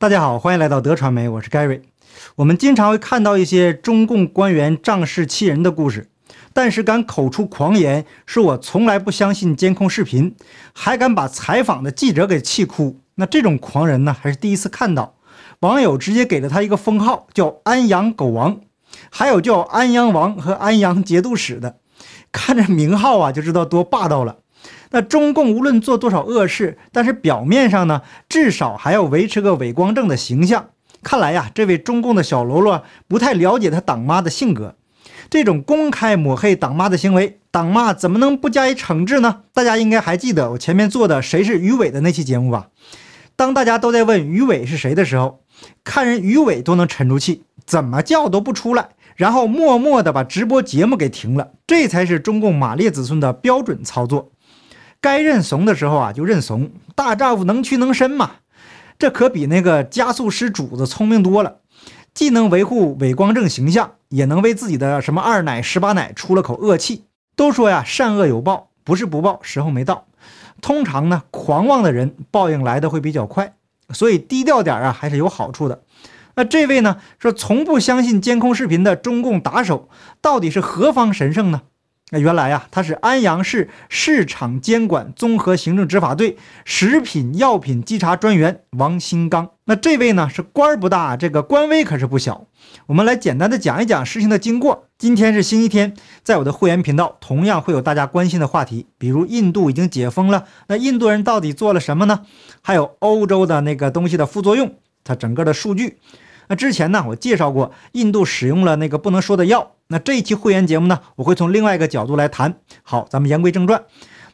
大家好，欢迎来到德传媒，我是 Gary。我们经常会看到一些中共官员仗势欺人的故事，但是敢口出狂言，说我从来不相信监控视频，还敢把采访的记者给气哭，那这种狂人呢，还是第一次看到。网友直接给了他一个封号，叫“安阳狗王”，还有叫“安阳王”和“安阳节度使”的，看着名号啊，就知道多霸道了。那中共无论做多少恶事，但是表面上呢，至少还要维持个伟光正的形象。看来呀，这位中共的小喽啰不太了解他党妈的性格。这种公开抹黑党妈的行为，党妈怎么能不加以惩治呢？大家应该还记得我前面做的谁是于伟的那期节目吧？当大家都在问于伟是谁的时候，看人于伟都能沉住气，怎么叫都不出来，然后默默地把直播节目给停了。这才是中共马列子孙的标准操作。该认怂的时候啊，就认怂。大丈夫能屈能伸嘛，这可比那个加速师主子聪明多了。既能维护伟光正形象，也能为自己的什么二奶、十八奶出了口恶气。都说呀，善恶有报，不是不报，时候没到。通常呢，狂妄的人报应来的会比较快，所以低调点啊，还是有好处的。那这位呢，说从不相信监控视频的中共打手，到底是何方神圣呢？那原来呀，他是安阳市市场监管综合行政执法队食品药品稽查专员王新刚。那这位呢是官儿不大，这个官威可是不小。我们来简单的讲一讲事情的经过。今天是星期天，在我的会员频道同样会有大家关心的话题，比如印度已经解封了，那印度人到底做了什么呢？还有欧洲的那个东西的副作用，它整个的数据。那之前呢，我介绍过印度使用了那个不能说的药。那这一期会员节目呢，我会从另外一个角度来谈。好，咱们言归正传。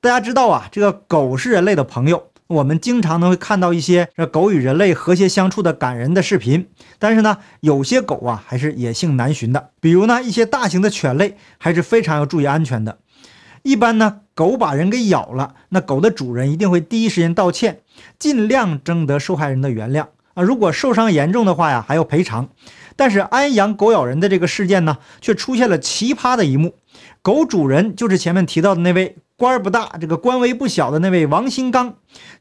大家知道啊，这个狗是人类的朋友，我们经常呢会看到一些这狗与人类和谐相处的感人的视频。但是呢，有些狗啊还是野性难寻的，比如呢一些大型的犬类还是非常要注意安全的。一般呢，狗把人给咬了，那狗的主人一定会第一时间道歉，尽量征得受害人的原谅。啊，如果受伤严重的话呀，还要赔偿。但是安阳狗咬人的这个事件呢，却出现了奇葩的一幕。狗主人就是前面提到的那位官儿不大、这个官威不小的那位王新刚。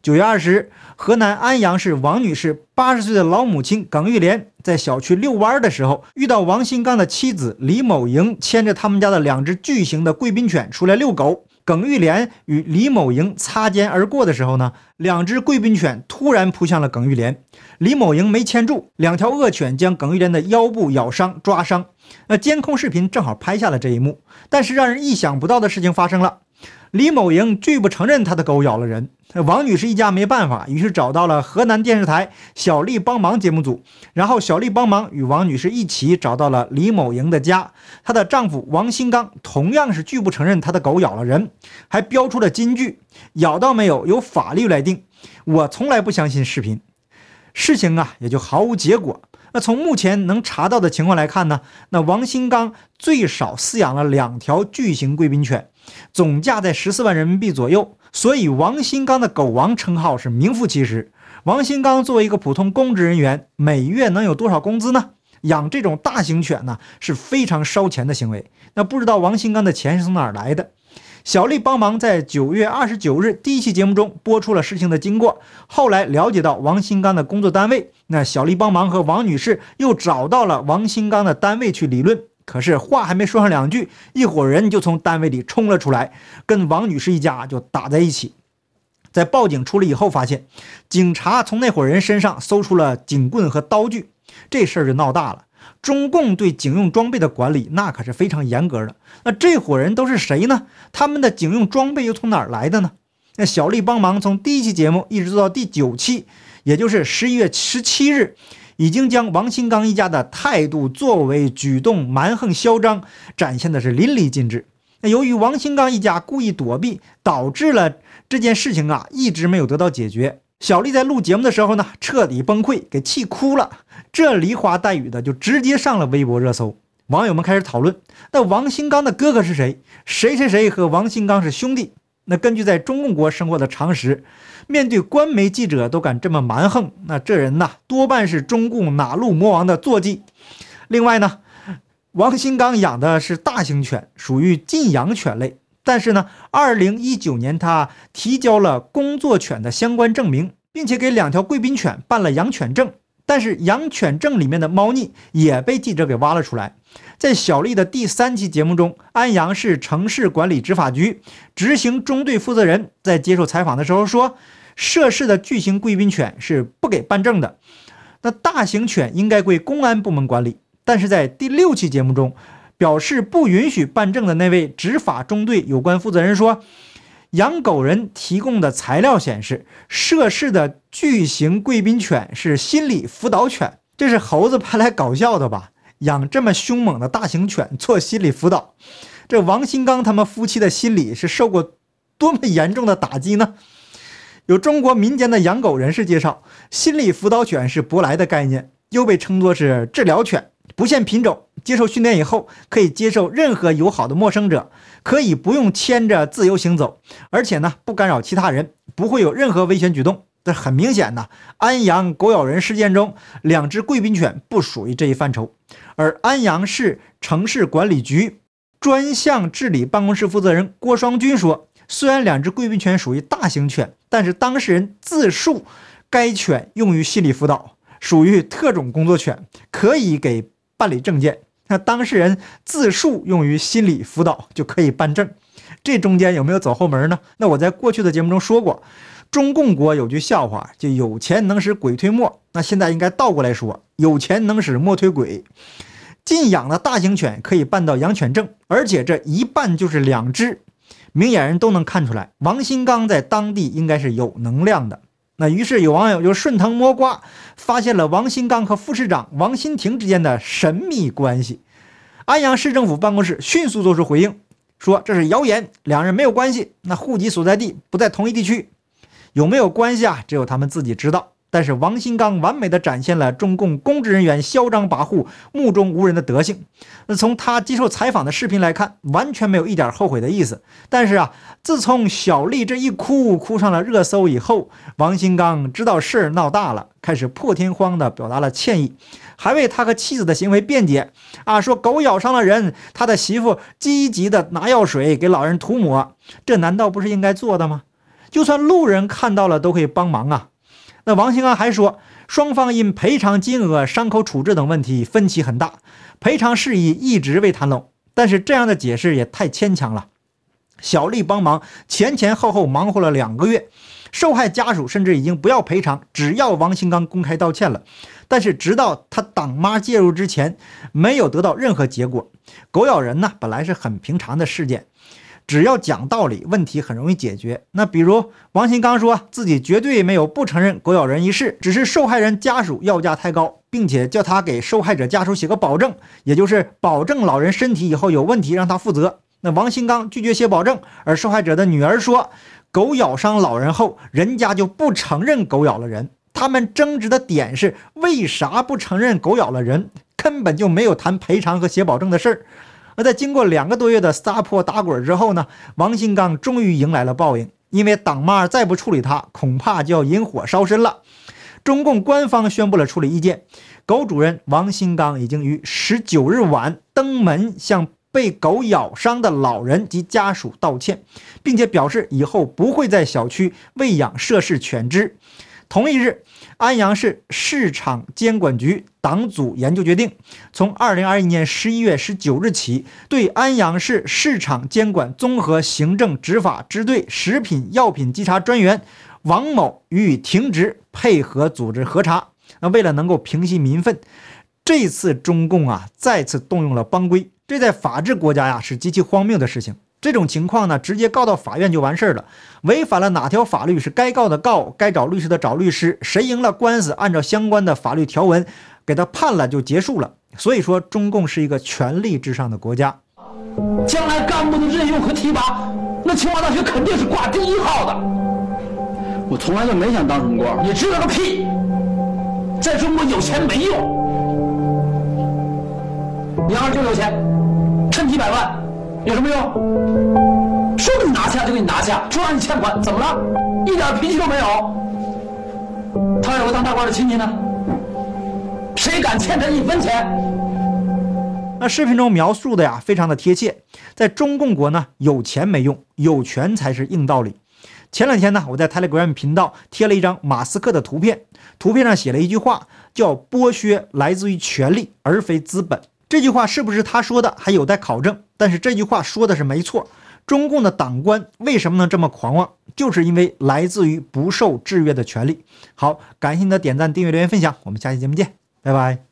九月二十日，河南安阳市王女士八十岁的老母亲耿玉莲在小区遛弯的时候，遇到王新刚的妻子李某莹牵着他们家的两只巨型的贵宾犬出来遛狗。耿玉莲与李某莹擦肩而过的时候呢，两只贵宾犬突然扑向了耿玉莲，李某莹没牵住，两条恶犬将耿玉莲的腰部咬伤、抓伤。那监控视频正好拍下了这一幕，但是让人意想不到的事情发生了。李某莹拒不承认他的狗咬了人，王女士一家没办法，于是找到了河南电视台“小丽帮忙”节目组，然后小丽帮忙与王女士一起找到了李某莹的家，她的丈夫王新刚同样是拒不承认他的狗咬了人，还标出了金句：“咬到没有，由法律来定。”我从来不相信视频，事情啊也就毫无结果。那从目前能查到的情况来看呢，那王新刚最少饲养了两条巨型贵宾犬，总价在十四万人民币左右，所以王新刚的“狗王”称号是名副其实。王新刚作为一个普通公职人员，每月能有多少工资呢？养这种大型犬呢，是非常烧钱的行为。那不知道王新刚的钱是从哪儿来的？小丽帮忙在九月二十九日第一期节目中播出了事情的经过。后来了解到王新刚的工作单位，那小丽帮忙和王女士又找到了王新刚的单位去理论。可是话还没说上两句，一伙人就从单位里冲了出来，跟王女士一家就打在一起。在报警处理以后，发现警察从那伙人身上搜出了警棍和刀具，这事儿就闹大了。中共对警用装备的管理那可是非常严格的。那这伙人都是谁呢？他们的警用装备又从哪儿来的呢？那小丽帮忙从第一期节目一直做到第九期，也就是十一月十七日，已经将王新刚一家的态度、作为、举动蛮横嚣张展现的是淋漓尽致。那由于王新刚一家故意躲避，导致了这件事情啊一直没有得到解决。小丽在录节目的时候呢，彻底崩溃，给气哭了。这梨花带雨的就直接上了微博热搜，网友们开始讨论：那王新刚的哥哥是谁？谁谁谁和王新刚是兄弟？那根据在中共国生活的常识，面对官媒记者都敢这么蛮横，那这人呐，多半是中共哪路魔王的坐骑。另外呢，王新刚养的是大型犬，属于禁养犬类。但是呢，二零一九年他提交了工作犬的相关证明，并且给两条贵宾犬办了养犬证。但是养犬证里面的猫腻也被记者给挖了出来。在小丽的第三期节目中，安阳市城市管理执法局执行中队负责人在接受采访的时候说，涉事的巨型贵宾犬是不给办证的，那大型犬应该归公安部门管理。但是在第六期节目中，表示不允许办证的那位执法中队有关负责人说，养狗人提供的材料显示，涉事的巨型贵宾犬是心理辅导犬。这是猴子派来搞笑的吧？养这么凶猛的大型犬做心理辅导，这王新刚他们夫妻的心理是受过多么严重的打击呢？有中国民间的养狗人士介绍，心理辅导犬是舶来的概念，又被称作是治疗犬。不限品种，接受训练以后可以接受任何友好的陌生者，可以不用牵着自由行走，而且呢不干扰其他人，不会有任何危险举动。这很明显呢，安阳狗咬人事件中，两只贵宾犬不属于这一范畴。而安阳市城市管理局专项治理办公室负责人郭双军说，虽然两只贵宾犬属于大型犬，但是当事人自述该犬用于心理辅导，属于特种工作犬，可以给。办理证件，那当事人自述用于心理辅导就可以办证，这中间有没有走后门呢？那我在过去的节目中说过，中共国有句笑话，就有钱能使鬼推磨。那现在应该倒过来说，有钱能使磨推鬼。禁养的大型犬可以办到养犬证，而且这一办就是两只，明眼人都能看出来，王新刚在当地应该是有能量的。那于是有网友就顺藤摸瓜，发现了王新刚和副市长王新亭之间的神秘关系。安阳市政府办公室迅速做出回应，说这是谣言，两人没有关系，那户籍所在地不在同一地区，有没有关系啊？只有他们自己知道。但是王新刚完美的展现了中共公职人员嚣张跋扈、目中无人的德性。那从他接受采访的视频来看，完全没有一点后悔的意思。但是啊，自从小丽这一哭哭上了热搜以后，王新刚知道事儿闹大了，开始破天荒的表达了歉意，还为他和妻子的行为辩解。啊，说狗咬伤了人，他的媳妇积极的拿药水给老人涂抹，这难道不是应该做的吗？就算路人看到了，都可以帮忙啊。那王兴安还说，双方因赔偿金额、伤口处置等问题分歧很大，赔偿事宜一直未谈拢。但是这样的解释也太牵强了。小丽帮忙前前后后忙活了两个月，受害家属甚至已经不要赔偿，只要王兴刚公开道歉了。但是直到他党妈介入之前，没有得到任何结果。狗咬人呢，本来是很平常的事件。只要讲道理，问题很容易解决。那比如王新刚说自己绝对没有不承认狗咬人一事，只是受害人家属要价太高，并且叫他给受害者家属写个保证，也就是保证老人身体以后有问题让他负责。那王新刚拒绝写保证，而受害者的女儿说，狗咬伤老人后，人家就不承认狗咬了人。他们争执的点是为啥不承认狗咬了人，根本就没有谈赔偿和写保证的事儿。而在经过两个多月的撒泼打滚之后呢，王新刚终于迎来了报应。因为党妈再不处理他，恐怕就要引火烧身了。中共官方宣布了处理意见，狗主人王新刚已经于十九日晚登门向被狗咬伤的老人及家属道歉，并且表示以后不会在小区喂养涉事犬只。同一日，安阳市市场监管局党组研究决定，从二零二一年十一月十九日起，对安阳市市场监管综合行政执法支队食品药品稽查专员王某予以停职，配合组织核查。那为了能够平息民愤，这次中共啊再次动用了帮规，这在法治国家呀是极其荒谬的事情。这种情况呢，直接告到法院就完事儿了。违反了哪条法律是该告的告，该找律师的找律师，谁赢了官司，按照相关的法律条文给他判了就结束了。所以说，中共是一个权力至上的国家。将来干部的任用和提拔，那清华大学肯定是挂第一号的。我从来就没想当什么官，你知道个屁！在中国有钱没用，你要是真有钱，趁几百万。有什么用？说给你拿下就给你拿下，说让你欠款，怎么了？一点脾气都没有。他有个当大官的亲戚呢，谁敢欠他一分钱？那视频中描述的呀，非常的贴切。在中共国呢，有钱没用，有权才是硬道理。前两天呢，我在 Telegram 频道贴了一张马斯克的图片，图片上写了一句话，叫“剥削来自于权力，而非资本”。这句话是不是他说的，还有待考证。但是这句话说的是没错。中共的党官为什么能这么狂妄？就是因为来自于不受制约的权利。好，感谢你的点赞、订阅、留言、分享，我们下期节目见，拜拜。